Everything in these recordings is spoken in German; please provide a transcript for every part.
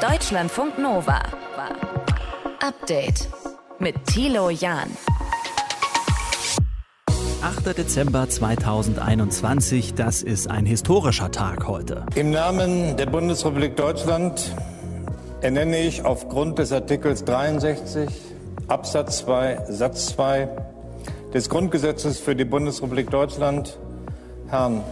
Deutschlandfunk Nova. Update mit Thilo Jahn. 8. Dezember 2021, das ist ein historischer Tag heute. Im Namen der Bundesrepublik Deutschland ernenne ich aufgrund des Artikels 63 Absatz 2 Satz 2 des Grundgesetzes für die Bundesrepublik Deutschland Herrn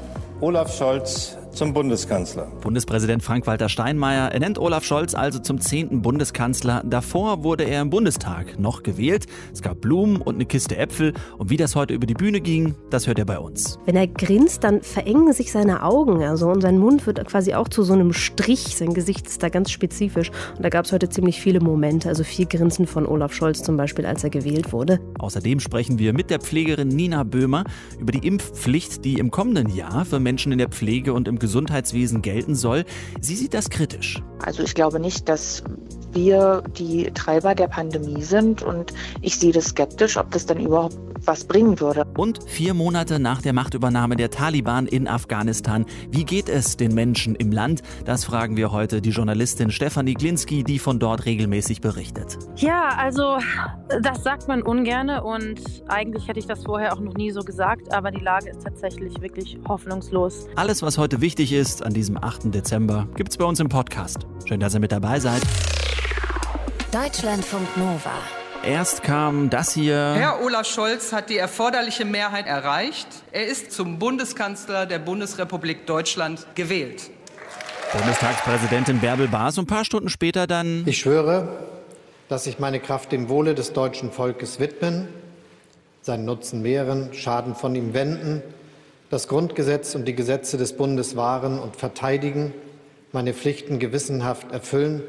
Olaf Scholz zum Bundeskanzler. Bundespräsident Frank-Walter Steinmeier ernennt Olaf Scholz also zum 10. Bundeskanzler. Davor wurde er im Bundestag noch gewählt. Es gab Blumen und eine Kiste Äpfel. Und wie das heute über die Bühne ging, das hört ihr bei uns. Wenn er grinst, dann verengen sich seine Augen. Also, und sein Mund wird quasi auch zu so einem Strich. Sein Gesicht ist da ganz spezifisch. Und da gab es heute ziemlich viele Momente. Also viel Grinsen von Olaf Scholz zum Beispiel, als er gewählt wurde. Außerdem sprechen wir mit der Pflegerin Nina Böhmer über die Impfpflicht, die im kommenden Jahr für Menschen in der Pflege und im Gesundheitswesen Gesundheitswesen gelten soll. Sie sieht das kritisch. Also ich glaube nicht, dass wir die Treiber der Pandemie sind und ich sehe das skeptisch, ob das dann überhaupt was bringen würde. Und vier Monate nach der Machtübernahme der Taliban in Afghanistan, wie geht es den Menschen im Land? Das fragen wir heute die Journalistin Stefanie Glinski, die von dort regelmäßig berichtet. Ja, also das sagt man ungerne und eigentlich hätte ich das vorher auch noch nie so gesagt, aber die Lage ist tatsächlich wirklich hoffnungslos. Alles, was heute wichtig ist an diesem 8. Dezember, gibt es bei uns im Podcast. Schön, dass ihr mit dabei seid. Deutschlandfunk Nova. Erst kam das hier. Herr Olaf Scholz hat die erforderliche Mehrheit erreicht. Er ist zum Bundeskanzler der Bundesrepublik Deutschland gewählt. Bundestagspräsidentin Bärbel Baas. Und ein paar Stunden später dann. Ich schwöre, dass ich meine Kraft dem Wohle des deutschen Volkes widmen, seinen Nutzen mehren, Schaden von ihm wenden, das Grundgesetz und die Gesetze des Bundes wahren und verteidigen, meine Pflichten gewissenhaft erfüllen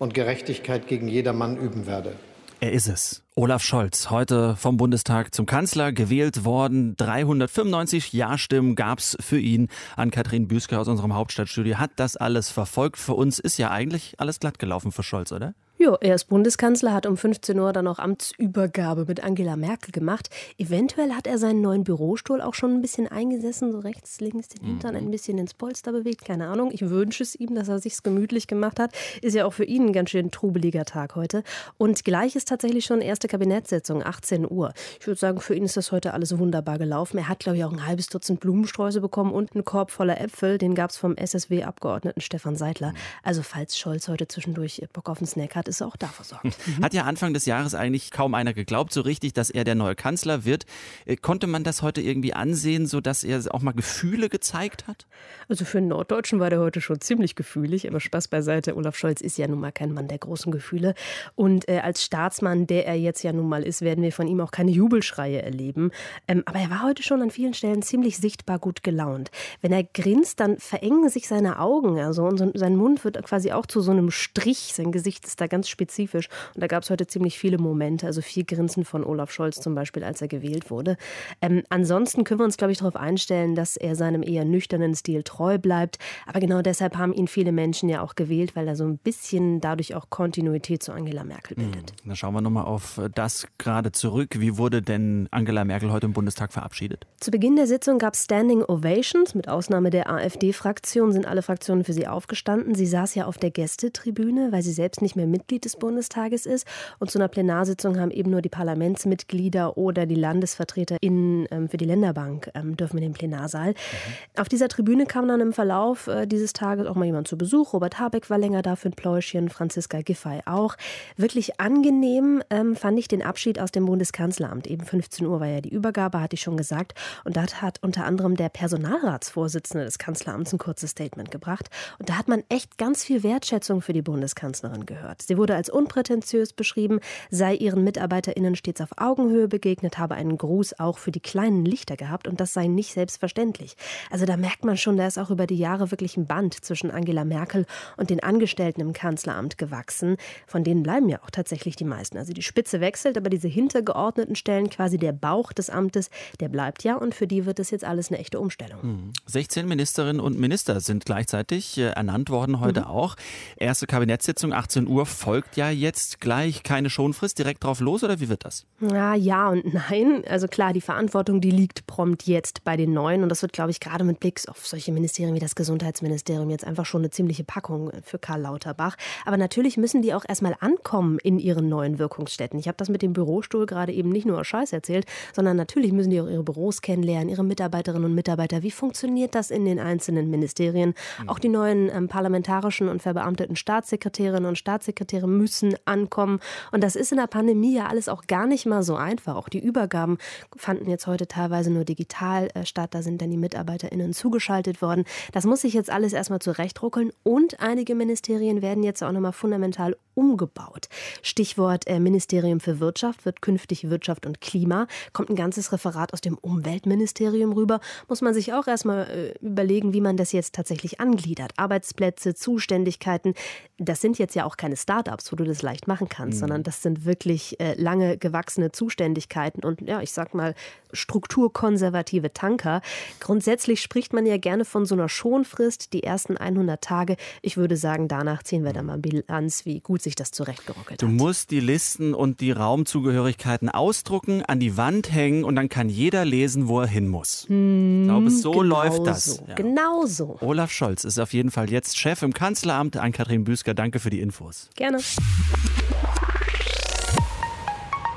und Gerechtigkeit gegen jedermann üben werde. Er ist es. Olaf Scholz, heute vom Bundestag zum Kanzler gewählt worden. 395 Ja-Stimmen gab es für ihn. An Katrin Büsker aus unserem Hauptstadtstudio hat das alles verfolgt. Für uns ist ja eigentlich alles glatt gelaufen für Scholz, oder? Ja, er ist Bundeskanzler, hat um 15 Uhr dann auch Amtsübergabe mit Angela Merkel gemacht. Eventuell hat er seinen neuen Bürostuhl auch schon ein bisschen eingesessen, so rechts, links den Hintern ein bisschen ins Polster bewegt. Keine Ahnung. Ich wünsche es ihm, dass er sich's gemütlich gemacht hat. Ist ja auch für ihn ein ganz schön trubeliger Tag heute. Und gleich ist tatsächlich schon erste Kabinettssitzung, 18 Uhr. Ich würde sagen, für ihn ist das heute alles wunderbar gelaufen. Er hat, glaube ich, auch ein halbes Dutzend Blumensträuße bekommen und einen Korb voller Äpfel. Den gab es vom SSW-Abgeordneten Stefan Seidler. Also falls Scholz heute zwischendurch Bock auf einen Snack hat, ist auch da versorgt. Hat ja Anfang des Jahres eigentlich kaum einer geglaubt, so richtig, dass er der neue Kanzler wird. Äh, konnte man das heute irgendwie ansehen, sodass er auch mal Gefühle gezeigt hat? Also für einen Norddeutschen war der heute schon ziemlich gefühlig, aber Spaß beiseite. Olaf Scholz ist ja nun mal kein Mann der großen Gefühle. Und äh, als Staatsmann, der er jetzt ja nun mal ist, werden wir von ihm auch keine Jubelschreie erleben. Ähm, aber er war heute schon an vielen Stellen ziemlich sichtbar gut gelaunt. Wenn er grinst, dann verengen sich seine Augen. Also und sein Mund wird quasi auch zu so einem Strich. Sein Gesicht ist da ganz spezifisch. Und da gab es heute ziemlich viele Momente, also viel Grinsen von Olaf Scholz zum Beispiel, als er gewählt wurde. Ähm, ansonsten können wir uns, glaube ich, darauf einstellen, dass er seinem eher nüchternen Stil treu bleibt. Aber genau deshalb haben ihn viele Menschen ja auch gewählt, weil er so ein bisschen dadurch auch Kontinuität zu Angela Merkel bildet. Hm, dann schauen wir nochmal auf das gerade zurück. Wie wurde denn Angela Merkel heute im Bundestag verabschiedet? Zu Beginn der Sitzung gab es Standing Ovations. Mit Ausnahme der AfD-Fraktion sind alle Fraktionen für sie aufgestanden. Sie saß ja auf der Gästetribüne, weil sie selbst nicht mehr Mitglied des Bundestages ist. Und zu einer Plenarsitzung haben eben nur die Parlamentsmitglieder oder die LandesvertreterInnen ähm, für die Länderbank ähm, dürfen in den Plenarsaal. Mhm. Auf dieser Tribüne kam dann im Verlauf äh, dieses Tages auch mal jemand zu Besuch. Robert Habeck war länger da für ein Pläuschen, Franziska Giffey auch. Wirklich angenehm ähm, fand ich den Abschied aus dem Bundeskanzleramt. Eben 15 Uhr war ja die Übergabe, hatte ich schon gesagt. Und da hat unter anderem der Personalratsvorsitzende des Kanzleramts ein kurzes Statement gebracht. Und da hat man echt ganz viel Wertschätzung für die Bundeskanzlerin gehört. Sie wurde als unprätentiös beschrieben, sei ihren MitarbeiterInnen stets auf Augenhöhe begegnet, habe einen Gruß auch für die kleinen Lichter gehabt und das sei nicht selbstverständlich. Also da merkt man schon, da ist auch über die Jahre wirklich ein Band zwischen Angela Merkel und den Angestellten im Kanzleramt gewachsen. Von denen bleiben ja auch tatsächlich die meisten. Also die Spitze wechselt, aber diese hintergeordneten Stellen, quasi der Bauch des Amtes, der bleibt ja und für die wird es jetzt alles eine echte Umstellung. 16 Ministerinnen und Minister sind gleichzeitig äh, ernannt worden heute mhm. auch. Erste Kabinettssitzung 18 Uhr folgt ja jetzt gleich keine Schonfrist direkt drauf los oder wie wird das? Ja, ja und nein. Also klar, die Verantwortung, die liegt prompt jetzt bei den Neuen und das wird, glaube ich, gerade mit Blick auf solche Ministerien wie das Gesundheitsministerium jetzt einfach schon eine ziemliche Packung für Karl Lauterbach. Aber natürlich müssen die auch erstmal ankommen in ihren neuen Wirkungsstätten. Ich habe das mit dem Bürostuhl gerade eben nicht nur Scheiß erzählt, sondern natürlich müssen die auch ihre Büros kennenlernen, ihre Mitarbeiterinnen und Mitarbeiter. Wie funktioniert das in den einzelnen Ministerien? Auch die neuen ähm, parlamentarischen und verbeamteten Staatssekretärinnen und Staatssekretäre müssen ankommen. Und das ist in der Pandemie ja alles auch gar nicht mal so einfach. Auch die Übergaben fanden jetzt heute teilweise nur digital äh, statt. Da sind dann die MitarbeiterInnen zugeschaltet worden. Das muss sich jetzt alles erstmal zurechtruckeln. Und einige Ministerien werden jetzt auch nochmal fundamental umgebaut. Stichwort äh, Ministerium für Wirtschaft wird künftig Wirtschaft und Klima. Kommt ein ganzes Referat aus dem Umweltministerium rüber. Muss man sich auch erstmal äh, überlegen, wie man das jetzt tatsächlich angliedert. Arbeitsplätze, Zuständigkeiten. Das sind jetzt ja auch keine Start-ups, wo du das leicht machen kannst, mhm. sondern das sind wirklich äh, lange gewachsene Zuständigkeiten und ja, ich sag mal strukturkonservative Tanker. Grundsätzlich spricht man ja gerne von so einer Schonfrist, die ersten 100 Tage. Ich würde sagen, danach ziehen wir dann mal Bilanz, wie gut sich das zurechtgeruckelt hat. Du musst die Listen und die Raumzugehörigkeiten ausdrucken, an die Wand hängen und dann kann jeder lesen, wo er hin muss. Hm, ich glaube, so genau läuft das. So, ja. Genau so. Olaf Scholz ist auf jeden Fall jetzt Chef im Kanzleramt. An Kathrin Büsker, danke für die Infos. Gerne.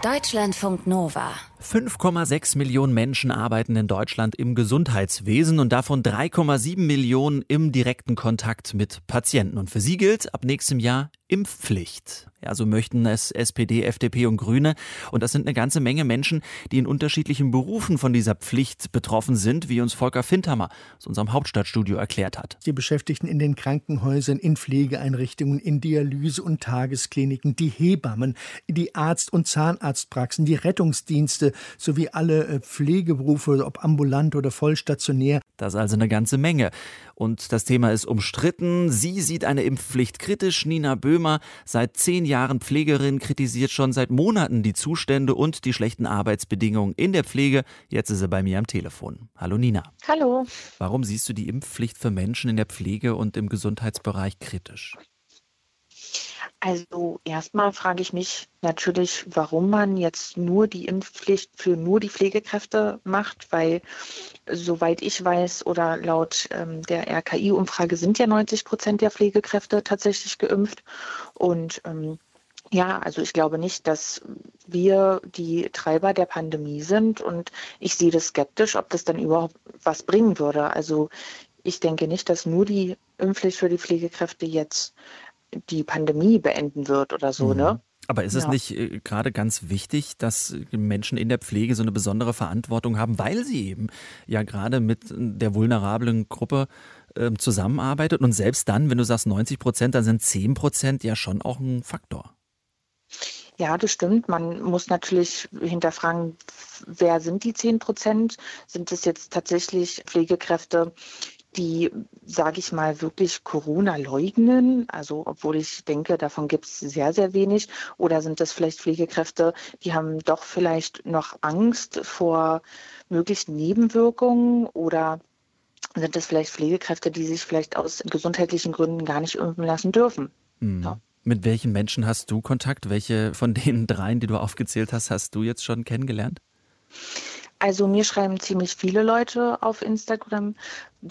Deutschlandfunk Nova. 5,6 Millionen Menschen arbeiten in Deutschland im Gesundheitswesen und davon 3,7 Millionen im direkten Kontakt mit Patienten. Und für sie gilt ab nächstem Jahr Impfpflicht. Ja, so möchten es SPD, FDP und Grüne. Und das sind eine ganze Menge Menschen, die in unterschiedlichen Berufen von dieser Pflicht betroffen sind, wie uns Volker Findhammer aus unserem Hauptstadtstudio erklärt hat. Die Beschäftigten in den Krankenhäusern, in Pflegeeinrichtungen, in Dialyse- und Tageskliniken, die Hebammen, die Arzt- und Zahnarztpraxen, die Rettungsdienste sowie alle äh, Pflegeberufe, ob ambulant oder vollstationär. Das ist also eine ganze Menge. Und das Thema ist umstritten. Sie sieht eine Impfpflicht kritisch. Nina Böhmer, seit zehn Jahren Pflegerin, kritisiert schon seit Monaten die Zustände und die schlechten Arbeitsbedingungen in der Pflege. Jetzt ist sie bei mir am Telefon. Hallo Nina. Hallo. Warum siehst du die Impfpflicht für Menschen in der Pflege und im Gesundheitsbereich kritisch? Also erstmal frage ich mich natürlich, warum man jetzt nur die Impfpflicht für nur die Pflegekräfte macht, weil soweit ich weiß oder laut ähm, der RKI-Umfrage sind ja 90 Prozent der Pflegekräfte tatsächlich geimpft. Und ähm, ja, also ich glaube nicht, dass wir die Treiber der Pandemie sind und ich sehe das skeptisch, ob das dann überhaupt was bringen würde. Also ich denke nicht, dass nur die Impfpflicht für die Pflegekräfte jetzt die Pandemie beenden wird oder so, mhm. ne? Aber ist es ja. nicht äh, gerade ganz wichtig, dass Menschen in der Pflege so eine besondere Verantwortung haben, weil sie eben ja gerade mit der vulnerablen Gruppe äh, zusammenarbeitet und selbst dann, wenn du sagst 90 Prozent, dann sind 10 Prozent ja schon auch ein Faktor. Ja, das stimmt. Man muss natürlich hinterfragen, wer sind die 10 Prozent? Sind es jetzt tatsächlich Pflegekräfte, die, sage ich mal, wirklich Corona leugnen, also obwohl ich denke, davon gibt es sehr, sehr wenig, oder sind das vielleicht Pflegekräfte, die haben doch vielleicht noch Angst vor möglichen Nebenwirkungen oder sind das vielleicht Pflegekräfte, die sich vielleicht aus gesundheitlichen Gründen gar nicht impfen lassen dürfen? Mhm. Ja. Mit welchen Menschen hast du Kontakt? Welche von den dreien, die du aufgezählt hast, hast du jetzt schon kennengelernt? Also mir schreiben ziemlich viele Leute auf Instagram,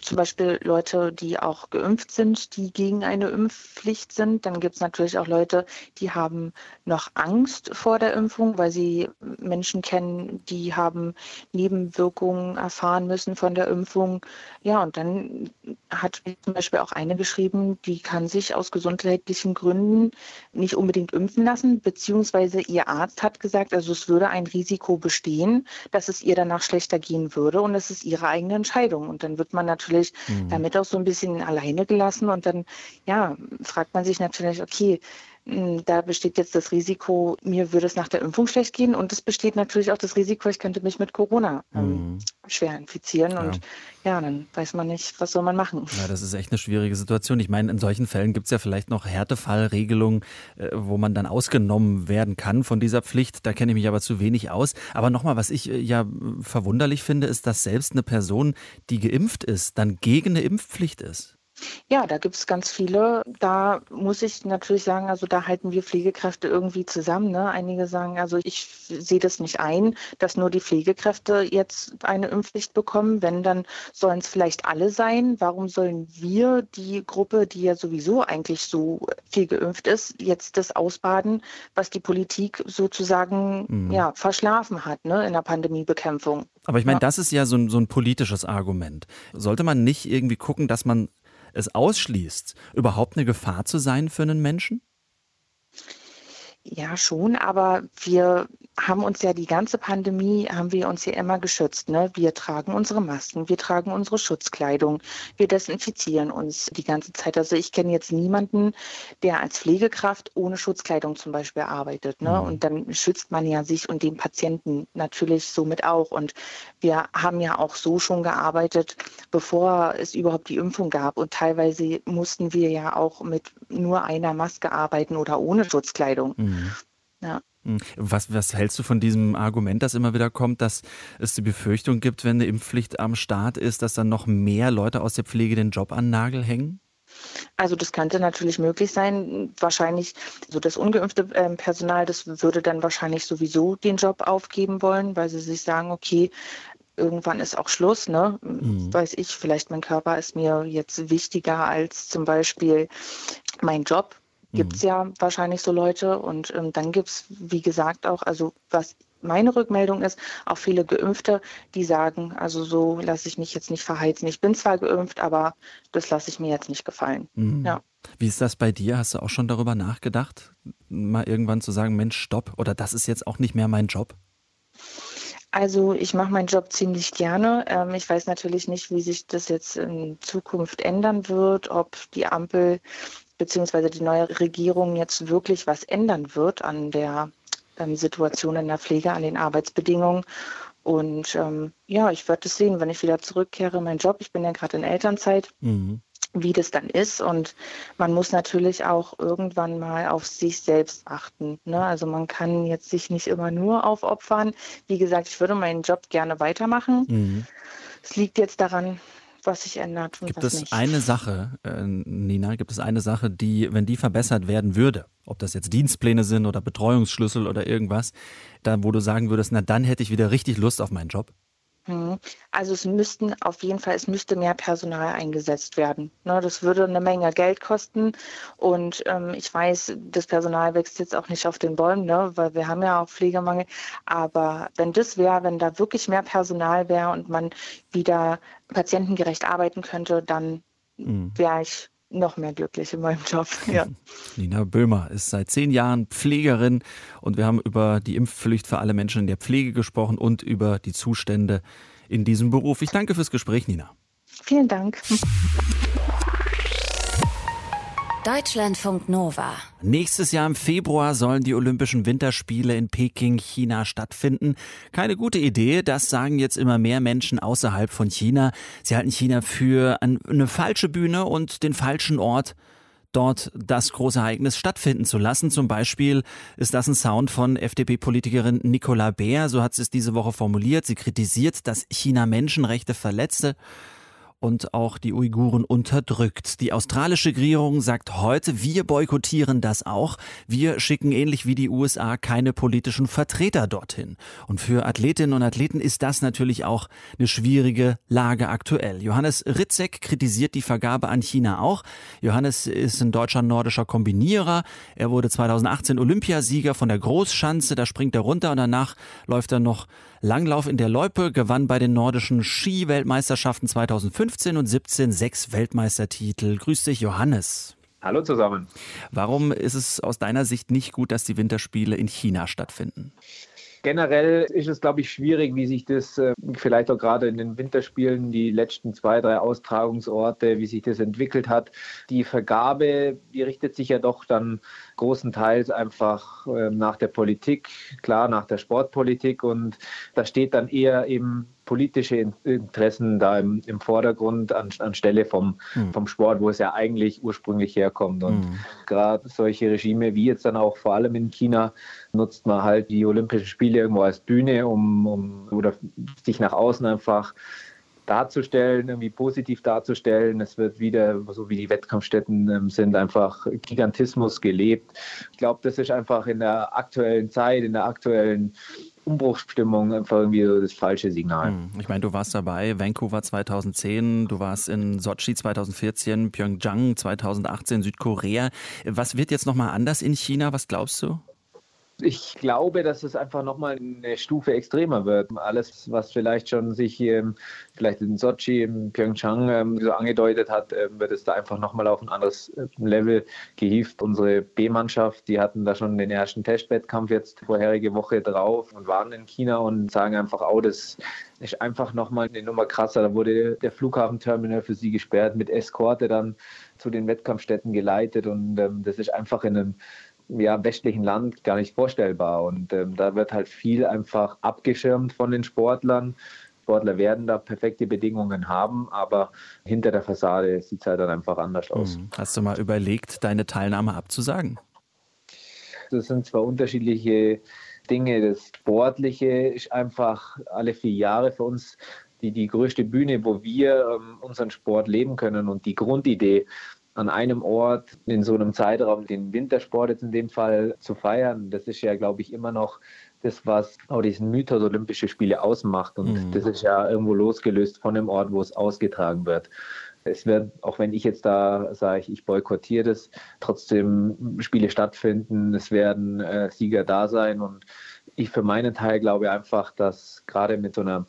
zum Beispiel Leute, die auch geimpft sind, die gegen eine Impfpflicht sind. Dann gibt es natürlich auch Leute, die haben noch Angst vor der Impfung, weil sie Menschen kennen, die haben Nebenwirkungen erfahren müssen von der Impfung. Ja, und dann hat zum Beispiel auch eine geschrieben, die kann sich aus gesundheitlichen Gründen nicht unbedingt impfen lassen, beziehungsweise ihr Arzt hat gesagt, also es würde ein Risiko bestehen, dass es ihr danach schlechter gehen würde und es ist ihre eigene Entscheidung. Und dann wird man natürlich mhm. damit auch so ein bisschen alleine gelassen und dann, ja, fragt man sich natürlich, okay, da besteht jetzt das Risiko, mir würde es nach der Impfung schlecht gehen und es besteht natürlich auch das Risiko, ich könnte mich mit Corona ähm, mhm. schwer infizieren ja. und ja, dann weiß man nicht, was soll man machen. Ja, das ist echt eine schwierige Situation. Ich meine, in solchen Fällen gibt es ja vielleicht noch Härtefallregelungen, äh, wo man dann ausgenommen werden kann von dieser Pflicht. Da kenne ich mich aber zu wenig aus. Aber nochmal, was ich äh, ja verwunderlich finde, ist, dass selbst eine Person, die geimpft ist, dann gegen eine Impfpflicht ist. Ja, da gibt es ganz viele. Da muss ich natürlich sagen, also da halten wir Pflegekräfte irgendwie zusammen. Ne? Einige sagen, also ich sehe das nicht ein, dass nur die Pflegekräfte jetzt eine Impfpflicht bekommen. Wenn, dann sollen es vielleicht alle sein. Warum sollen wir, die Gruppe, die ja sowieso eigentlich so viel geimpft ist, jetzt das ausbaden, was die Politik sozusagen mhm. ja, verschlafen hat ne, in der Pandemiebekämpfung? Aber ich meine, ja. das ist ja so ein, so ein politisches Argument. Sollte man nicht irgendwie gucken, dass man es ausschließt, überhaupt eine Gefahr zu sein für einen Menschen? Ja, schon, aber wir haben uns ja die ganze Pandemie, haben wir uns ja immer geschützt. Ne? Wir tragen unsere Masken, wir tragen unsere Schutzkleidung, wir desinfizieren uns die ganze Zeit. Also ich kenne jetzt niemanden, der als Pflegekraft ohne Schutzkleidung zum Beispiel arbeitet. Ne? Mhm. Und dann schützt man ja sich und den Patienten natürlich somit auch. Und wir haben ja auch so schon gearbeitet, bevor es überhaupt die Impfung gab. Und teilweise mussten wir ja auch mit nur einer Maske arbeiten oder ohne Schutzkleidung. Mhm. Ja. Hm. Was, was hältst du von diesem Argument, das immer wieder kommt, dass es die Befürchtung gibt, wenn eine Impfpflicht am Start ist, dass dann noch mehr Leute aus der Pflege den Job an Nagel hängen? Also das könnte natürlich möglich sein. Wahrscheinlich, so das ungeimpfte ähm, Personal, das würde dann wahrscheinlich sowieso den Job aufgeben wollen, weil sie sich sagen, okay, irgendwann ist auch Schluss, ne? Mhm. Weiß ich, vielleicht mein Körper ist mir jetzt wichtiger als zum Beispiel mein Job gibt es mhm. ja wahrscheinlich so Leute. Und ähm, dann gibt es, wie gesagt, auch, also was meine Rückmeldung ist, auch viele Geimpfte, die sagen, also so lasse ich mich jetzt nicht verheizen. Ich bin zwar geimpft, aber das lasse ich mir jetzt nicht gefallen. Mhm. Ja. Wie ist das bei dir? Hast du auch schon darüber nachgedacht, mal irgendwann zu sagen, Mensch, stopp, oder das ist jetzt auch nicht mehr mein Job? Also ich mache meinen Job ziemlich gerne. Ähm, ich weiß natürlich nicht, wie sich das jetzt in Zukunft ändern wird, ob die Ampel beziehungsweise die neue Regierung jetzt wirklich was ändern wird an der ähm, Situation in der Pflege, an den Arbeitsbedingungen. Und ähm, ja, ich werde es sehen, wenn ich wieder zurückkehre in meinen Job. Ich bin ja gerade in Elternzeit. Mhm. wie das dann ist. Und man muss natürlich auch irgendwann mal auf sich selbst achten. Ne? Also man kann jetzt sich nicht immer nur aufopfern. Wie gesagt, ich würde meinen Job gerne weitermachen. Mhm. Es liegt jetzt daran, was sich ändert und gibt was es nicht. eine Sache, äh, Nina, gibt es eine Sache, die, wenn die verbessert werden würde, ob das jetzt Dienstpläne sind oder Betreuungsschlüssel oder irgendwas, da wo du sagen würdest, na dann hätte ich wieder richtig Lust auf meinen Job? Mhm. Also es müssten auf jeden Fall, es müsste mehr Personal eingesetzt werden. Ne, das würde eine Menge Geld kosten und ähm, ich weiß, das Personal wächst jetzt auch nicht auf den Bäumen, ne, weil wir haben ja auch Pflegemangel. Aber wenn das wäre, wenn da wirklich mehr Personal wäre und man wieder patientengerecht arbeiten könnte, dann mhm. wäre ich noch mehr glücklich in meinem Job. Ja. Nina Böhmer ist seit zehn Jahren Pflegerin und wir haben über die Impfpflicht für alle Menschen in der Pflege gesprochen und über die Zustände in diesem Beruf. Ich danke fürs Gespräch, Nina. Vielen Dank. Deutschlandfunk Nova. Nächstes Jahr im Februar sollen die Olympischen Winterspiele in Peking, China stattfinden. Keine gute Idee, das sagen jetzt immer mehr Menschen außerhalb von China. Sie halten China für eine falsche Bühne und den falschen Ort dort das große Ereignis stattfinden zu lassen. Zum Beispiel ist das ein Sound von FDP-Politikerin Nicola Beer, so hat sie es diese Woche formuliert. Sie kritisiert, dass China Menschenrechte verletze und auch die Uiguren unterdrückt. Die australische Regierung sagt heute, wir boykottieren das auch. Wir schicken ähnlich wie die USA keine politischen Vertreter dorthin. Und für Athletinnen und Athleten ist das natürlich auch eine schwierige Lage aktuell. Johannes Ritzek kritisiert die Vergabe an China auch. Johannes ist ein deutscher nordischer Kombinierer. Er wurde 2018 Olympiasieger von der Großschanze. Da springt er runter und danach läuft er noch Langlauf in der Loipe, gewann bei den nordischen Ski-Weltmeisterschaften 2015 und 17 sechs Weltmeistertitel. Grüß dich, Johannes. Hallo zusammen. Warum ist es aus deiner Sicht nicht gut, dass die Winterspiele in China stattfinden? Generell ist es, glaube ich, schwierig, wie sich das äh, vielleicht auch gerade in den Winterspielen, die letzten zwei, drei Austragungsorte, wie sich das entwickelt hat. Die Vergabe, die richtet sich ja doch dann großenteils einfach äh, nach der Politik, klar nach der Sportpolitik und da steht dann eher eben politische Interessen da im, im Vordergrund an, anstelle vom, mhm. vom Sport, wo es ja eigentlich ursprünglich herkommt. Und mhm. gerade solche Regime wie jetzt dann auch vor allem in China nutzt man halt die Olympischen Spiele irgendwo als Bühne, um, um oder sich nach außen einfach darzustellen, irgendwie positiv darzustellen. Es wird wieder, so wie die Wettkampfstätten ähm, sind, einfach Gigantismus gelebt. Ich glaube, das ist einfach in der aktuellen Zeit, in der aktuellen Umbruchsstimmung einfach irgendwie so das falsche Signal. Hm. Ich meine, du warst dabei, Vancouver 2010, du warst in Sochi 2014, Pyeongchang 2018, Südkorea. Was wird jetzt nochmal anders in China? Was glaubst du? Ich glaube, dass es einfach nochmal eine Stufe extremer wird. Alles, was vielleicht schon sich ähm, vielleicht in Sochi, in Pyeongchang ähm, so angedeutet hat, ähm, wird es da einfach nochmal auf ein anderes äh, Level gehievt. Unsere B-Mannschaft, die hatten da schon den ersten Testwettkampf jetzt vorherige Woche drauf und waren in China und sagen einfach, oh, das ist einfach nochmal eine Nummer krasser. Da wurde der Flughafenterminal für sie gesperrt, mit Eskorte dann zu den Wettkampfstätten geleitet und ähm, das ist einfach in einem ja, westlichen Land gar nicht vorstellbar. Und ähm, da wird halt viel einfach abgeschirmt von den Sportlern. Sportler werden da perfekte Bedingungen haben, aber hinter der Fassade sieht es halt dann einfach anders aus. Mhm. Hast du mal überlegt, deine Teilnahme abzusagen? Das sind zwar unterschiedliche Dinge. Das Sportliche ist einfach alle vier Jahre für uns die, die größte Bühne, wo wir ähm, unseren Sport leben können. Und die Grundidee, an einem Ort in so einem Zeitraum den Wintersport jetzt in dem Fall zu feiern, das ist ja, glaube ich, immer noch das, was auch diesen Mythos Olympische Spiele ausmacht. Und mhm. das ist ja irgendwo losgelöst von dem Ort, wo es ausgetragen wird. Es wird, auch wenn ich jetzt da sage, ich, boykottiere das, trotzdem Spiele stattfinden, es werden äh, Sieger da sein. Und ich für meinen Teil glaube einfach, dass gerade mit so einer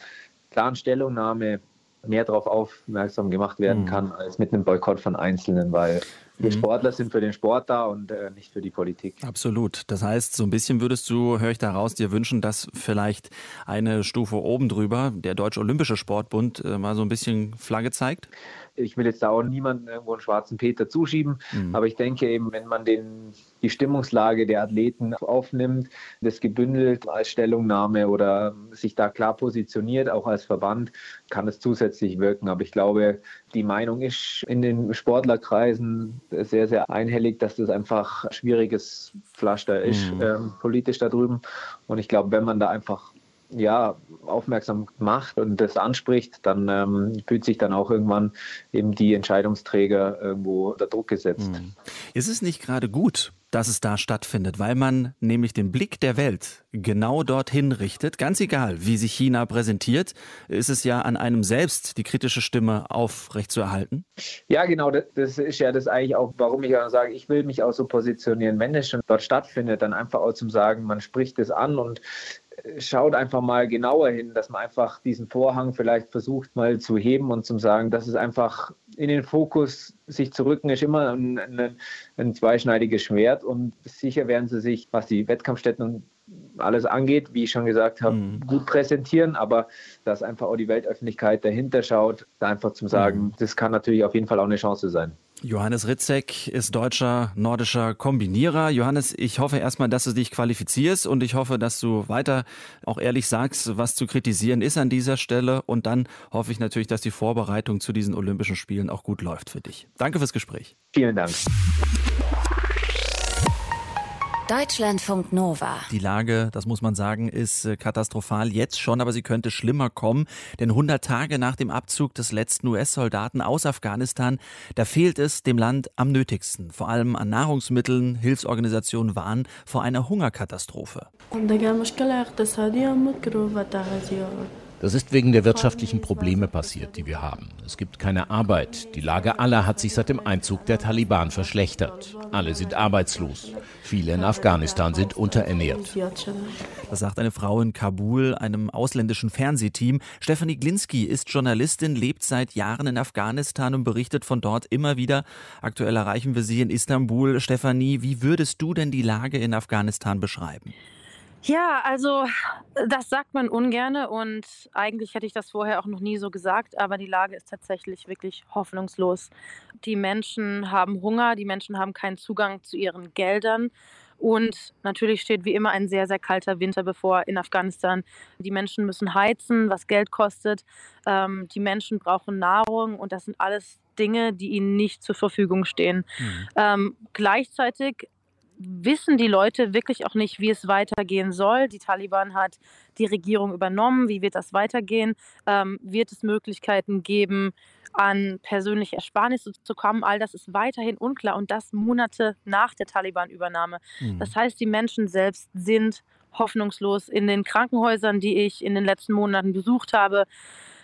klaren Stellungnahme mehr darauf aufmerksam gemacht werden mhm. kann, als mit einem Boykott von Einzelnen, weil wir mhm. Sportler sind für den Sport da und äh, nicht für die Politik. Absolut. Das heißt, so ein bisschen würdest du, höre ich daraus, dir wünschen, dass vielleicht eine Stufe oben drüber der Deutsche Olympische Sportbund äh, mal so ein bisschen Flagge zeigt? Ich will jetzt da auch niemanden irgendwo einen schwarzen Peter zuschieben, mhm. aber ich denke eben, wenn man den, die Stimmungslage der Athleten aufnimmt, das gebündelt als Stellungnahme oder sich da klar positioniert, auch als Verband, kann es zusätzlich wirken. Aber ich glaube, die Meinung ist in den Sportlerkreisen sehr, sehr einhellig, dass das einfach ein schwieriges Pflaster ist, mhm. ähm, politisch da drüben. Und ich glaube, wenn man da einfach ja, aufmerksam macht und das anspricht, dann ähm, fühlt sich dann auch irgendwann eben die Entscheidungsträger irgendwo unter Druck gesetzt. Mhm. Ist es nicht gerade gut, dass es da stattfindet, weil man nämlich den Blick der Welt genau dorthin richtet. Ganz egal, wie sich China präsentiert, ist es ja an einem selbst, die kritische Stimme aufrechtzuerhalten. Ja, genau, das ist ja das eigentlich auch, warum ich auch sage, ich will mich auch so positionieren. Wenn es schon dort stattfindet, dann einfach auch zum Sagen, man spricht es an und schaut einfach mal genauer hin, dass man einfach diesen Vorhang vielleicht versucht mal zu heben und zu sagen, dass es einfach in den Fokus sich zu rücken, ist immer ein, ein, ein zweischneidiges Schwert und sicher werden sie sich, was die Wettkampfstätten und alles angeht, wie ich schon gesagt habe, mhm. gut präsentieren, aber dass einfach auch die Weltöffentlichkeit dahinter schaut, da einfach zu sagen, mhm. das kann natürlich auf jeden Fall auch eine Chance sein. Johannes Ritzek ist deutscher nordischer Kombinierer. Johannes, ich hoffe erstmal, dass du dich qualifizierst und ich hoffe, dass du weiter auch ehrlich sagst, was zu kritisieren ist an dieser Stelle. Und dann hoffe ich natürlich, dass die Vorbereitung zu diesen Olympischen Spielen auch gut läuft für dich. Danke fürs Gespräch. Vielen Dank. Deutschlandfunk Nova. Die Lage, das muss man sagen, ist äh, katastrophal jetzt schon, aber sie könnte schlimmer kommen. Denn 100 Tage nach dem Abzug des letzten US-Soldaten aus Afghanistan, da fehlt es dem Land am nötigsten. Vor allem an Nahrungsmitteln. Hilfsorganisationen warnen vor einer Hungerkatastrophe. Das ist wegen der wirtschaftlichen Probleme passiert, die wir haben. Es gibt keine Arbeit. Die Lage aller hat sich seit dem Einzug der Taliban verschlechtert. Alle sind arbeitslos. Viele in Afghanistan sind unterernährt. Das sagt eine Frau in Kabul, einem ausländischen Fernsehteam. Stefanie Glinski ist Journalistin, lebt seit Jahren in Afghanistan und berichtet von dort immer wieder. Aktuell erreichen wir sie in Istanbul. Stefanie, wie würdest du denn die Lage in Afghanistan beschreiben? Ja, also das sagt man ungerne und eigentlich hätte ich das vorher auch noch nie so gesagt, aber die Lage ist tatsächlich wirklich hoffnungslos. Die Menschen haben Hunger, die Menschen haben keinen Zugang zu ihren Geldern und natürlich steht wie immer ein sehr, sehr kalter Winter bevor in Afghanistan. Die Menschen müssen heizen, was Geld kostet. Ähm, die Menschen brauchen Nahrung und das sind alles Dinge, die ihnen nicht zur Verfügung stehen. Mhm. Ähm, gleichzeitig wissen die Leute wirklich auch nicht, wie es weitergehen soll. Die Taliban hat die Regierung übernommen. Wie wird das weitergehen? Ähm, wird es Möglichkeiten geben, an persönliche Ersparnisse zu kommen? All das ist weiterhin unklar und das Monate nach der Taliban-Übernahme. Mhm. Das heißt, die Menschen selbst sind hoffnungslos. In den Krankenhäusern, die ich in den letzten Monaten besucht habe,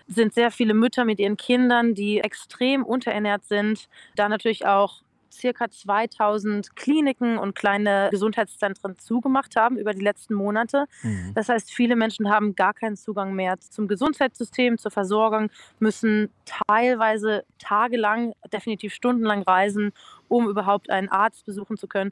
sind sehr viele Mütter mit ihren Kindern, die extrem unterernährt sind. Da natürlich auch circa 2000 Kliniken und kleine Gesundheitszentren zugemacht haben über die letzten Monate. Mhm. Das heißt, viele Menschen haben gar keinen Zugang mehr zum Gesundheitssystem, zur Versorgung, müssen teilweise tagelang, definitiv stundenlang reisen, um überhaupt einen Arzt besuchen zu können.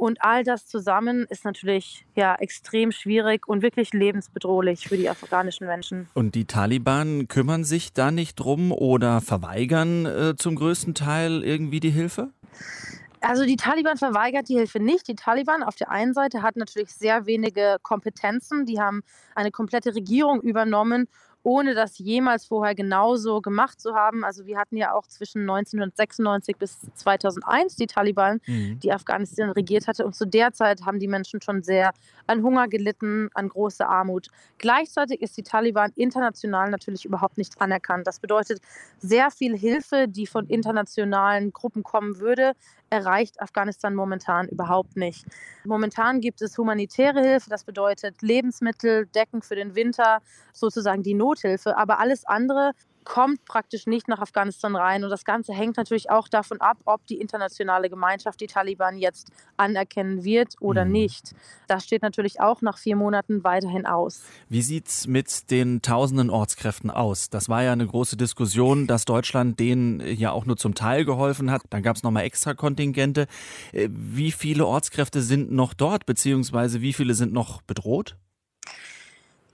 Und all das zusammen ist natürlich ja extrem schwierig und wirklich lebensbedrohlich für die afghanischen Menschen. Und die Taliban kümmern sich da nicht drum oder verweigern äh, zum größten Teil irgendwie die Hilfe? Also die Taliban verweigert die Hilfe nicht. Die Taliban auf der einen Seite hat natürlich sehr wenige Kompetenzen. Die haben eine komplette Regierung übernommen ohne das jemals vorher genauso gemacht zu haben. Also wir hatten ja auch zwischen 1996 bis 2001 die Taliban, mhm. die Afghanistan regiert hatte. Und zu der Zeit haben die Menschen schon sehr an Hunger gelitten, an große Armut. Gleichzeitig ist die Taliban international natürlich überhaupt nicht anerkannt. Das bedeutet, sehr viel Hilfe, die von internationalen Gruppen kommen würde, erreicht Afghanistan momentan überhaupt nicht. Momentan gibt es humanitäre Hilfe, das bedeutet Lebensmittel, Decken für den Winter, sozusagen die Nothilfe. Aber alles andere kommt praktisch nicht nach Afghanistan rein. Und das Ganze hängt natürlich auch davon ab, ob die internationale Gemeinschaft die Taliban jetzt anerkennen wird oder mhm. nicht. Das steht natürlich auch nach vier Monaten weiterhin aus. Wie sieht es mit den tausenden Ortskräften aus? Das war ja eine große Diskussion, dass Deutschland denen ja auch nur zum Teil geholfen hat. Dann gab es nochmal extra Kontingente. Äh, wie viele Ortskräfte sind noch dort, beziehungsweise wie viele sind noch bedroht?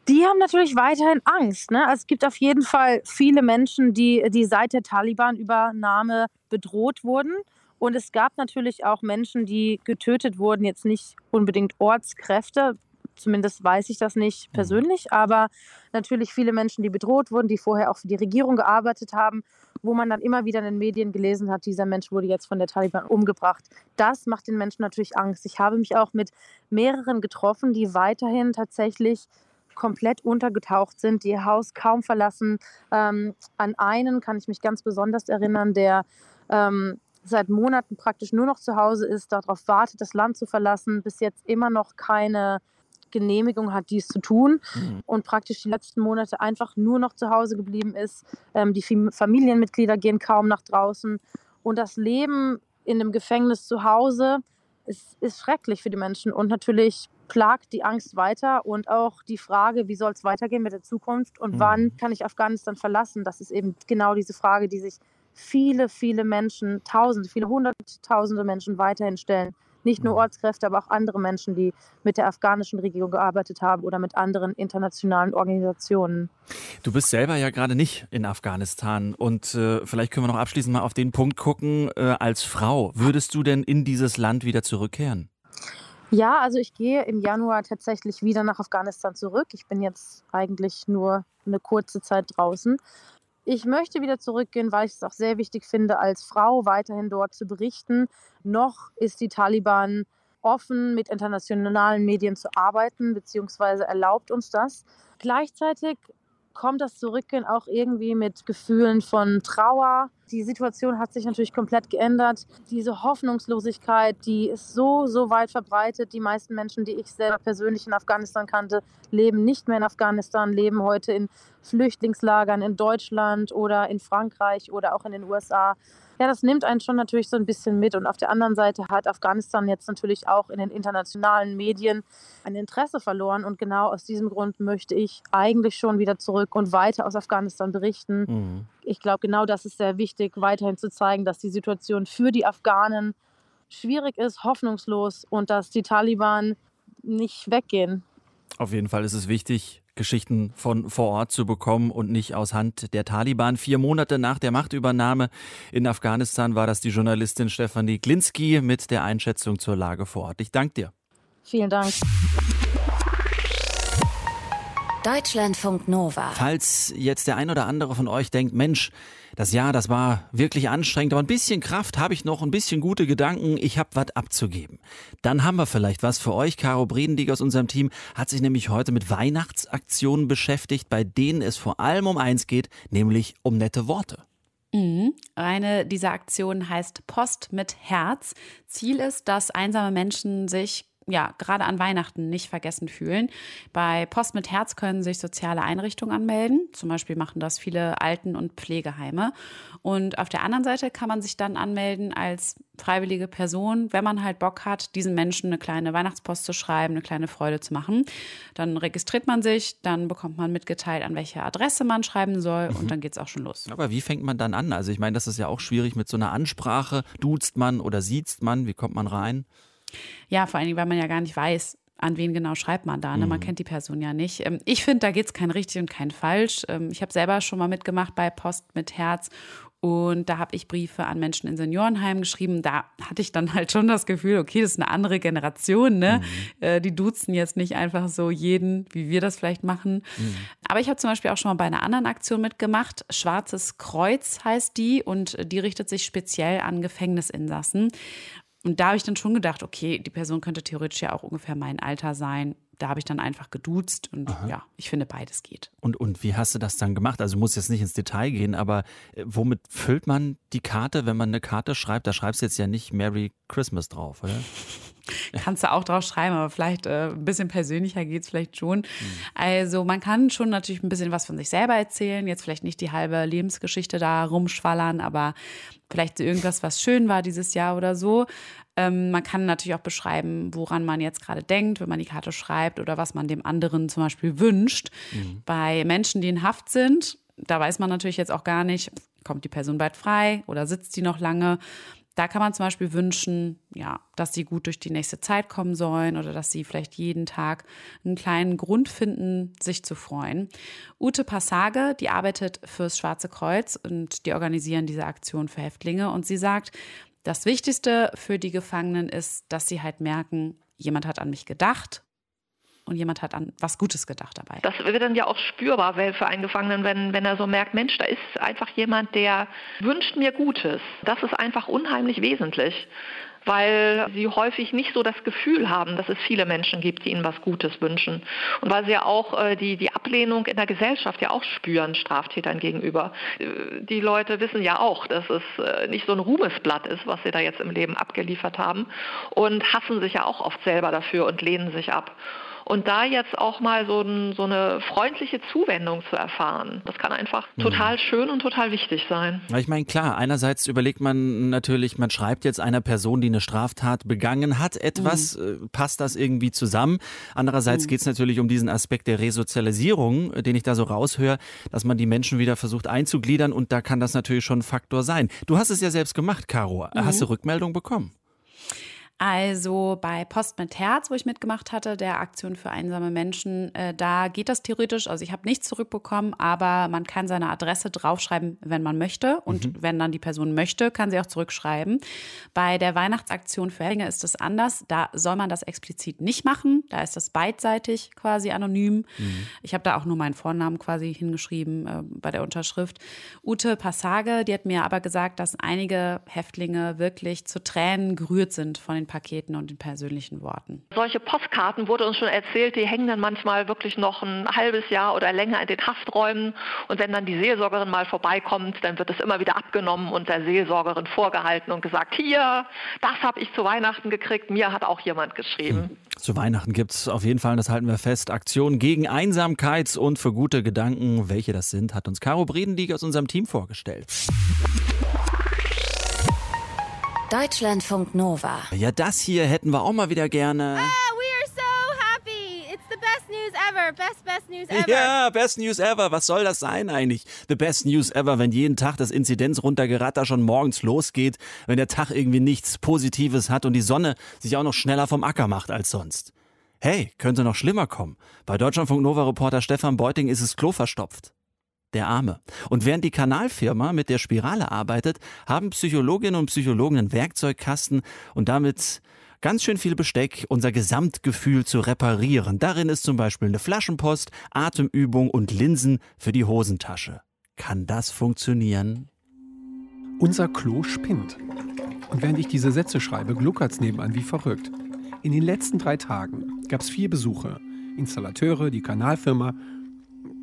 Die haben natürlich weiterhin Angst. Ne? Also es gibt auf jeden Fall viele Menschen, die, die seit der Taliban-Übernahme bedroht wurden. Und es gab natürlich auch Menschen, die getötet wurden, jetzt nicht unbedingt Ortskräfte, zumindest weiß ich das nicht mhm. persönlich, aber natürlich viele Menschen, die bedroht wurden, die vorher auch für die Regierung gearbeitet haben, wo man dann immer wieder in den Medien gelesen hat, dieser Mensch wurde jetzt von der Taliban umgebracht. Das macht den Menschen natürlich Angst. Ich habe mich auch mit mehreren getroffen, die weiterhin tatsächlich komplett untergetaucht sind, die ihr Haus kaum verlassen. Ähm, an einen kann ich mich ganz besonders erinnern, der ähm, seit Monaten praktisch nur noch zu Hause ist, darauf wartet, das Land zu verlassen, bis jetzt immer noch keine Genehmigung hat, dies zu tun mhm. und praktisch die letzten Monate einfach nur noch zu Hause geblieben ist. Ähm, die Familienmitglieder gehen kaum nach draußen und das Leben in einem Gefängnis zu Hause ist, ist schrecklich für die Menschen und natürlich plagt die Angst weiter und auch die Frage, wie soll es weitergehen mit der Zukunft und mhm. wann kann ich Afghanistan verlassen? Das ist eben genau diese Frage, die sich viele, viele Menschen, Tausende, viele Hunderttausende Menschen weiterhin stellen. Nicht nur mhm. Ortskräfte, aber auch andere Menschen, die mit der afghanischen Regierung gearbeitet haben oder mit anderen internationalen Organisationen. Du bist selber ja gerade nicht in Afghanistan und äh, vielleicht können wir noch abschließend mal auf den Punkt gucken. Äh, als Frau, würdest du denn in dieses Land wieder zurückkehren? Ja, also ich gehe im Januar tatsächlich wieder nach Afghanistan zurück. Ich bin jetzt eigentlich nur eine kurze Zeit draußen. Ich möchte wieder zurückgehen, weil ich es auch sehr wichtig finde, als Frau weiterhin dort zu berichten. Noch ist die Taliban offen, mit internationalen Medien zu arbeiten, beziehungsweise erlaubt uns das. Gleichzeitig kommt das Zurückgehen auch irgendwie mit Gefühlen von Trauer. Die Situation hat sich natürlich komplett geändert. Diese Hoffnungslosigkeit, die ist so, so weit verbreitet. Die meisten Menschen, die ich selber persönlich in Afghanistan kannte, leben nicht mehr in Afghanistan, leben heute in Flüchtlingslagern in Deutschland oder in Frankreich oder auch in den USA ja, das nimmt einen schon natürlich so ein bisschen mit. Und auf der anderen Seite hat Afghanistan jetzt natürlich auch in den internationalen Medien ein Interesse verloren. Und genau aus diesem Grund möchte ich eigentlich schon wieder zurück und weiter aus Afghanistan berichten. Mhm. Ich glaube, genau das ist sehr wichtig, weiterhin zu zeigen, dass die Situation für die Afghanen schwierig ist, hoffnungslos und dass die Taliban nicht weggehen. Auf jeden Fall ist es wichtig, Geschichten von vor Ort zu bekommen und nicht aus Hand der Taliban. Vier Monate nach der Machtübernahme in Afghanistan war das die Journalistin Stefanie Glinski mit der Einschätzung zur Lage vor Ort. Ich danke dir. Vielen Dank. Deutschlandfunk Nova. Falls jetzt der ein oder andere von euch denkt, Mensch, das Jahr, das war wirklich anstrengend, aber ein bisschen Kraft habe ich noch, ein bisschen gute Gedanken, ich habe was abzugeben. Dann haben wir vielleicht was für euch. Caro Bredendieck aus unserem Team hat sich nämlich heute mit Weihnachtsaktionen beschäftigt, bei denen es vor allem um eins geht, nämlich um nette Worte. Mhm. Eine dieser Aktionen heißt Post mit Herz. Ziel ist, dass einsame Menschen sich ja, gerade an Weihnachten nicht vergessen fühlen. Bei Post mit Herz können sich soziale Einrichtungen anmelden. Zum Beispiel machen das viele Alten- und Pflegeheime. Und auf der anderen Seite kann man sich dann anmelden als freiwillige Person, wenn man halt Bock hat, diesen Menschen eine kleine Weihnachtspost zu schreiben, eine kleine Freude zu machen. Dann registriert man sich, dann bekommt man mitgeteilt, an welche Adresse man schreiben soll und mhm. dann geht es auch schon los. Aber wie fängt man dann an? Also ich meine, das ist ja auch schwierig mit so einer Ansprache. Duzt man oder siezt man? Wie kommt man rein? Ja, vor allen Dingen, weil man ja gar nicht weiß, an wen genau schreibt man da. Ne? Man mhm. kennt die Person ja nicht. Ähm, ich finde, da geht es kein richtig und kein falsch. Ähm, ich habe selber schon mal mitgemacht bei Post mit Herz und da habe ich Briefe an Menschen in Seniorenheimen geschrieben. Da hatte ich dann halt schon das Gefühl, okay, das ist eine andere Generation. Ne? Mhm. Äh, die duzen jetzt nicht einfach so jeden, wie wir das vielleicht machen. Mhm. Aber ich habe zum Beispiel auch schon mal bei einer anderen Aktion mitgemacht. Schwarzes Kreuz heißt die und die richtet sich speziell an Gefängnisinsassen. Und da habe ich dann schon gedacht, okay, die Person könnte theoretisch ja auch ungefähr mein Alter sein. Da habe ich dann einfach geduzt und Aha. ja, ich finde, beides geht. Und, und wie hast du das dann gemacht? Also muss jetzt nicht ins Detail gehen, aber äh, womit füllt man die Karte, wenn man eine Karte schreibt? Da schreibst du jetzt ja nicht Merry Christmas drauf, oder? Kannst du auch drauf schreiben, aber vielleicht äh, ein bisschen persönlicher geht es vielleicht schon. Mhm. Also man kann schon natürlich ein bisschen was von sich selber erzählen, jetzt vielleicht nicht die halbe Lebensgeschichte da rumschwallern, aber vielleicht irgendwas, was schön war dieses Jahr oder so. Ähm, man kann natürlich auch beschreiben, woran man jetzt gerade denkt, wenn man die Karte schreibt oder was man dem anderen zum Beispiel wünscht. Mhm. Bei Menschen, die in Haft sind, da weiß man natürlich jetzt auch gar nicht, kommt die Person bald frei oder sitzt die noch lange. Da kann man zum Beispiel wünschen, ja, dass sie gut durch die nächste Zeit kommen sollen oder dass sie vielleicht jeden Tag einen kleinen Grund finden, sich zu freuen. Ute Passage, die arbeitet fürs Schwarze Kreuz und die organisieren diese Aktion für Häftlinge und sie sagt, das Wichtigste für die Gefangenen ist, dass sie halt merken, jemand hat an mich gedacht und jemand hat an was Gutes gedacht dabei. Das wird dann ja auch spürbar für einen Gefangenen, wenn, wenn er so merkt, Mensch, da ist einfach jemand, der wünscht mir Gutes. Das ist einfach unheimlich wesentlich weil sie häufig nicht so das Gefühl haben, dass es viele Menschen gibt, die ihnen was Gutes wünschen. Und weil sie ja auch äh, die, die Ablehnung in der Gesellschaft ja auch spüren, Straftätern gegenüber. Äh, die Leute wissen ja auch, dass es äh, nicht so ein Ruhmesblatt ist, was sie da jetzt im Leben abgeliefert haben und hassen sich ja auch oft selber dafür und lehnen sich ab. Und da jetzt auch mal so, ein, so eine freundliche Zuwendung zu erfahren, das kann einfach mhm. total schön und total wichtig sein. Ich meine, klar, einerseits überlegt man natürlich, man schreibt jetzt einer Person, die eine Straftat begangen hat, etwas, mhm. Äh, passt das irgendwie zusammen? Andererseits mhm. geht es natürlich um diesen Aspekt der Resozialisierung, äh, den ich da so raushöre, dass man die Menschen wieder versucht einzugliedern und da kann das natürlich schon ein Faktor sein. Du hast es ja selbst gemacht, Caro. Hast du mhm. Rückmeldung bekommen? Also bei Post mit Herz, wo ich mitgemacht hatte, der Aktion für einsame Menschen, äh, da geht das theoretisch. Also ich habe nichts zurückbekommen, aber man kann seine Adresse draufschreiben, wenn man möchte. Und mhm. wenn dann die Person möchte, kann sie auch zurückschreiben. Bei der Weihnachtsaktion für Hellinge ist es anders. Da soll man das explizit nicht machen. Da ist das beidseitig quasi anonym. Mhm. Ich habe da auch nur meinen Vornamen quasi hingeschrieben äh, bei der Unterschrift. Ute Passage, die hat mir aber gesagt, dass einige Häftlinge wirklich zu Tränen gerührt sind von den Paketen und den persönlichen Worten. Solche Postkarten wurde uns schon erzählt, die hängen dann manchmal wirklich noch ein halbes Jahr oder länger in den Hafträumen. Und wenn dann die Seelsorgerin mal vorbeikommt, dann wird es immer wieder abgenommen und der Seelsorgerin vorgehalten und gesagt, hier, das habe ich zu Weihnachten gekriegt, mir hat auch jemand geschrieben. Hm. Zu Weihnachten gibt es auf jeden Fall, das halten wir fest, Aktionen gegen Einsamkeit und für gute Gedanken. Welche das sind, hat uns Caro Bredendieck aus unserem Team vorgestellt. Deutschlandfunk Nova. Ja, das hier hätten wir auch mal wieder gerne. Ah, we are so happy. It's the best news ever. Best, best news ever. Ja, best news ever. Was soll das sein eigentlich? The best news ever, wenn jeden Tag das Inzidenz runtergeratter schon morgens losgeht, wenn der Tag irgendwie nichts Positives hat und die Sonne sich auch noch schneller vom Acker macht als sonst. Hey, könnte noch schlimmer kommen. Bei Deutschlandfunk Nova Reporter Stefan Beuting ist es Klo verstopft der Arme. Und während die Kanalfirma mit der Spirale arbeitet, haben Psychologinnen und Psychologen einen Werkzeugkasten und damit ganz schön viel Besteck, unser Gesamtgefühl zu reparieren. Darin ist zum Beispiel eine Flaschenpost, Atemübung und Linsen für die Hosentasche. Kann das funktionieren? Unser Klo spinnt. Und während ich diese Sätze schreibe, gluckert's nebenan wie verrückt. In den letzten drei Tagen gab es vier Besuche. Installateure, die Kanalfirma.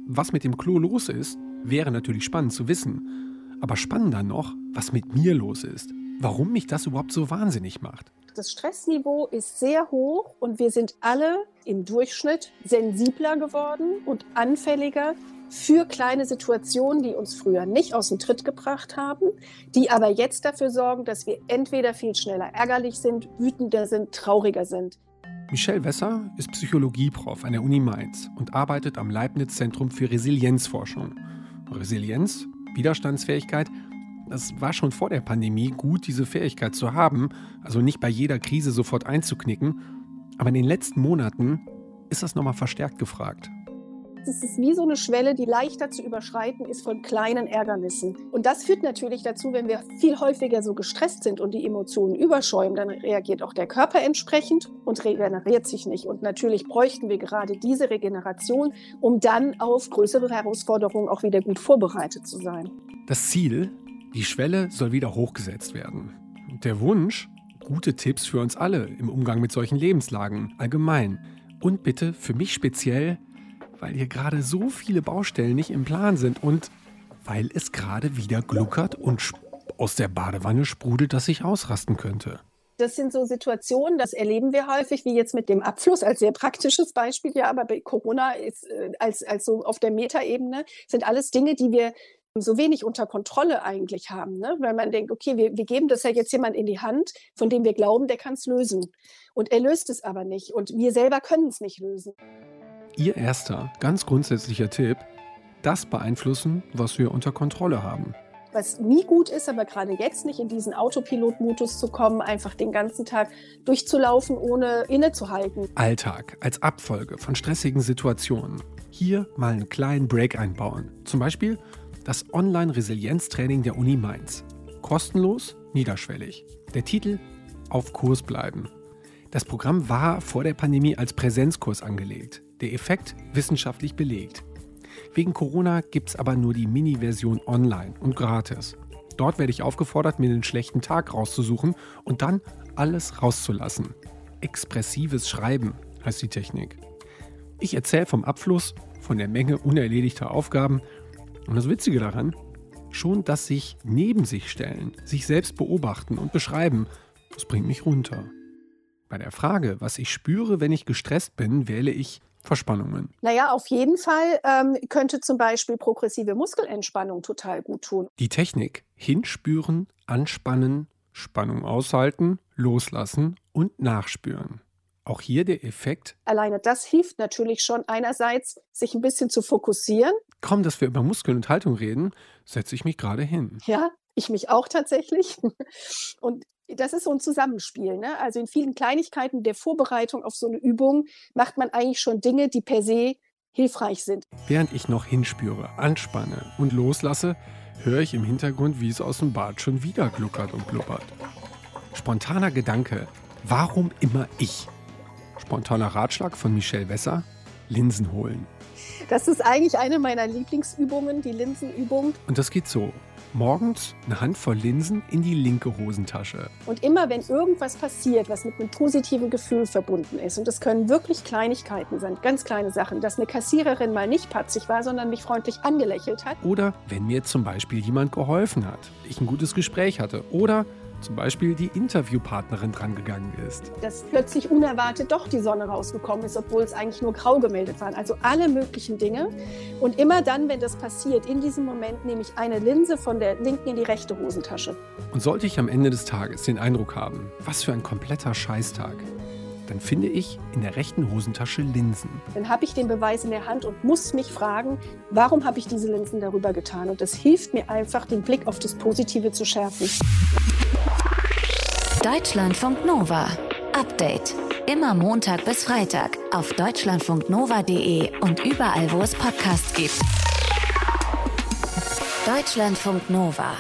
Was mit dem Klo los ist, wäre natürlich spannend zu wissen. Aber spannender noch, was mit mir los ist. Warum mich das überhaupt so wahnsinnig macht. Das Stressniveau ist sehr hoch und wir sind alle im Durchschnitt sensibler geworden und anfälliger für kleine Situationen, die uns früher nicht aus dem Tritt gebracht haben, die aber jetzt dafür sorgen, dass wir entweder viel schneller ärgerlich sind, wütender sind, trauriger sind. Michelle Wesser ist Psychologieprof an der Uni Mainz und arbeitet am Leibniz Zentrum für Resilienzforschung. Resilienz, Widerstandsfähigkeit, das war schon vor der Pandemie gut, diese Fähigkeit zu haben, also nicht bei jeder Krise sofort einzuknicken. Aber in den letzten Monaten ist das nochmal verstärkt gefragt. Es ist wie so eine Schwelle, die leichter zu überschreiten ist von kleinen Ärgernissen. Und das führt natürlich dazu, wenn wir viel häufiger so gestresst sind und die Emotionen überschäumen, dann reagiert auch der Körper entsprechend und regeneriert sich nicht. Und natürlich bräuchten wir gerade diese Regeneration, um dann auf größere Herausforderungen auch wieder gut vorbereitet zu sein. Das Ziel, die Schwelle soll wieder hochgesetzt werden. Der Wunsch, gute Tipps für uns alle im Umgang mit solchen Lebenslagen allgemein. Und bitte für mich speziell weil hier gerade so viele Baustellen nicht im Plan sind und weil es gerade wieder gluckert und aus der Badewanne sprudelt, dass ich ausrasten könnte. Das sind so Situationen, das erleben wir häufig, wie jetzt mit dem Abfluss als sehr praktisches Beispiel. Ja, aber bei Corona ist äh, als, als so auf der Metaebene sind alles Dinge, die wir so wenig unter Kontrolle eigentlich haben. Ne? Weil man denkt, okay, wir, wir geben das ja jetzt jemand in die Hand, von dem wir glauben, der kann es lösen. Und er löst es aber nicht. Und wir selber können es nicht lösen. Ihr erster, ganz grundsätzlicher Tipp, das beeinflussen, was wir unter Kontrolle haben. Was nie gut ist, aber gerade jetzt nicht in diesen Autopilot-Modus zu kommen, einfach den ganzen Tag durchzulaufen, ohne innezuhalten. Alltag als Abfolge von stressigen Situationen. Hier mal einen kleinen Break einbauen. Zum Beispiel das Online-Resilienztraining der Uni Mainz. Kostenlos, niederschwellig. Der Titel Auf Kurs bleiben. Das Programm war vor der Pandemie als Präsenzkurs angelegt. Der Effekt wissenschaftlich belegt. Wegen Corona gibt es aber nur die Mini-Version online und gratis. Dort werde ich aufgefordert, mir den schlechten Tag rauszusuchen und dann alles rauszulassen. Expressives Schreiben heißt die Technik. Ich erzähle vom Abfluss, von der Menge unerledigter Aufgaben und das Witzige daran, schon das sich neben sich stellen, sich selbst beobachten und beschreiben, das bringt mich runter. Bei der Frage, was ich spüre, wenn ich gestresst bin, wähle ich Verspannungen. Naja, auf jeden Fall ähm, könnte zum Beispiel progressive Muskelentspannung total gut tun. Die Technik hinspüren, anspannen, Spannung aushalten, loslassen und nachspüren. Auch hier der Effekt. Alleine das hilft natürlich schon einerseits, sich ein bisschen zu fokussieren. Kaum, dass wir über Muskeln und Haltung reden, setze ich mich gerade hin. Ja, ich mich auch tatsächlich. Und das ist so ein Zusammenspiel. Ne? Also in vielen Kleinigkeiten der Vorbereitung auf so eine Übung macht man eigentlich schon Dinge, die per se hilfreich sind. Während ich noch hinspüre, anspanne und loslasse, höre ich im Hintergrund, wie es aus dem Bad schon wieder gluckert und blubbert. Spontaner Gedanke, warum immer ich? Spontaner Ratschlag von Michelle Wesser, Linsen holen. Das ist eigentlich eine meiner Lieblingsübungen, die Linsenübung. Und das geht so. Morgens eine Handvoll Linsen in die linke Hosentasche. Und immer wenn irgendwas passiert, was mit einem positiven Gefühl verbunden ist, und das können wirklich Kleinigkeiten sein, ganz kleine Sachen, dass eine Kassiererin mal nicht patzig war, sondern mich freundlich angelächelt hat. Oder wenn mir zum Beispiel jemand geholfen hat, ich ein gutes Gespräch hatte. Oder zum Beispiel die Interviewpartnerin drangegangen ist. Dass plötzlich unerwartet doch die Sonne rausgekommen ist, obwohl es eigentlich nur grau gemeldet war. Also alle möglichen Dinge. Und immer dann, wenn das passiert, in diesem Moment nehme ich eine Linse von der linken in die rechte Hosentasche. Und sollte ich am Ende des Tages den Eindruck haben, was für ein kompletter Scheißtag, dann finde ich in der rechten Hosentasche Linsen. Dann habe ich den Beweis in der Hand und muss mich fragen, warum habe ich diese Linsen darüber getan? Und das hilft mir einfach, den Blick auf das Positive zu schärfen. Deutschlandfunk Nova. Update. Immer Montag bis Freitag auf deutschlandfunknova.de und überall, wo es Podcasts gibt. Deutschlandfunk Nova.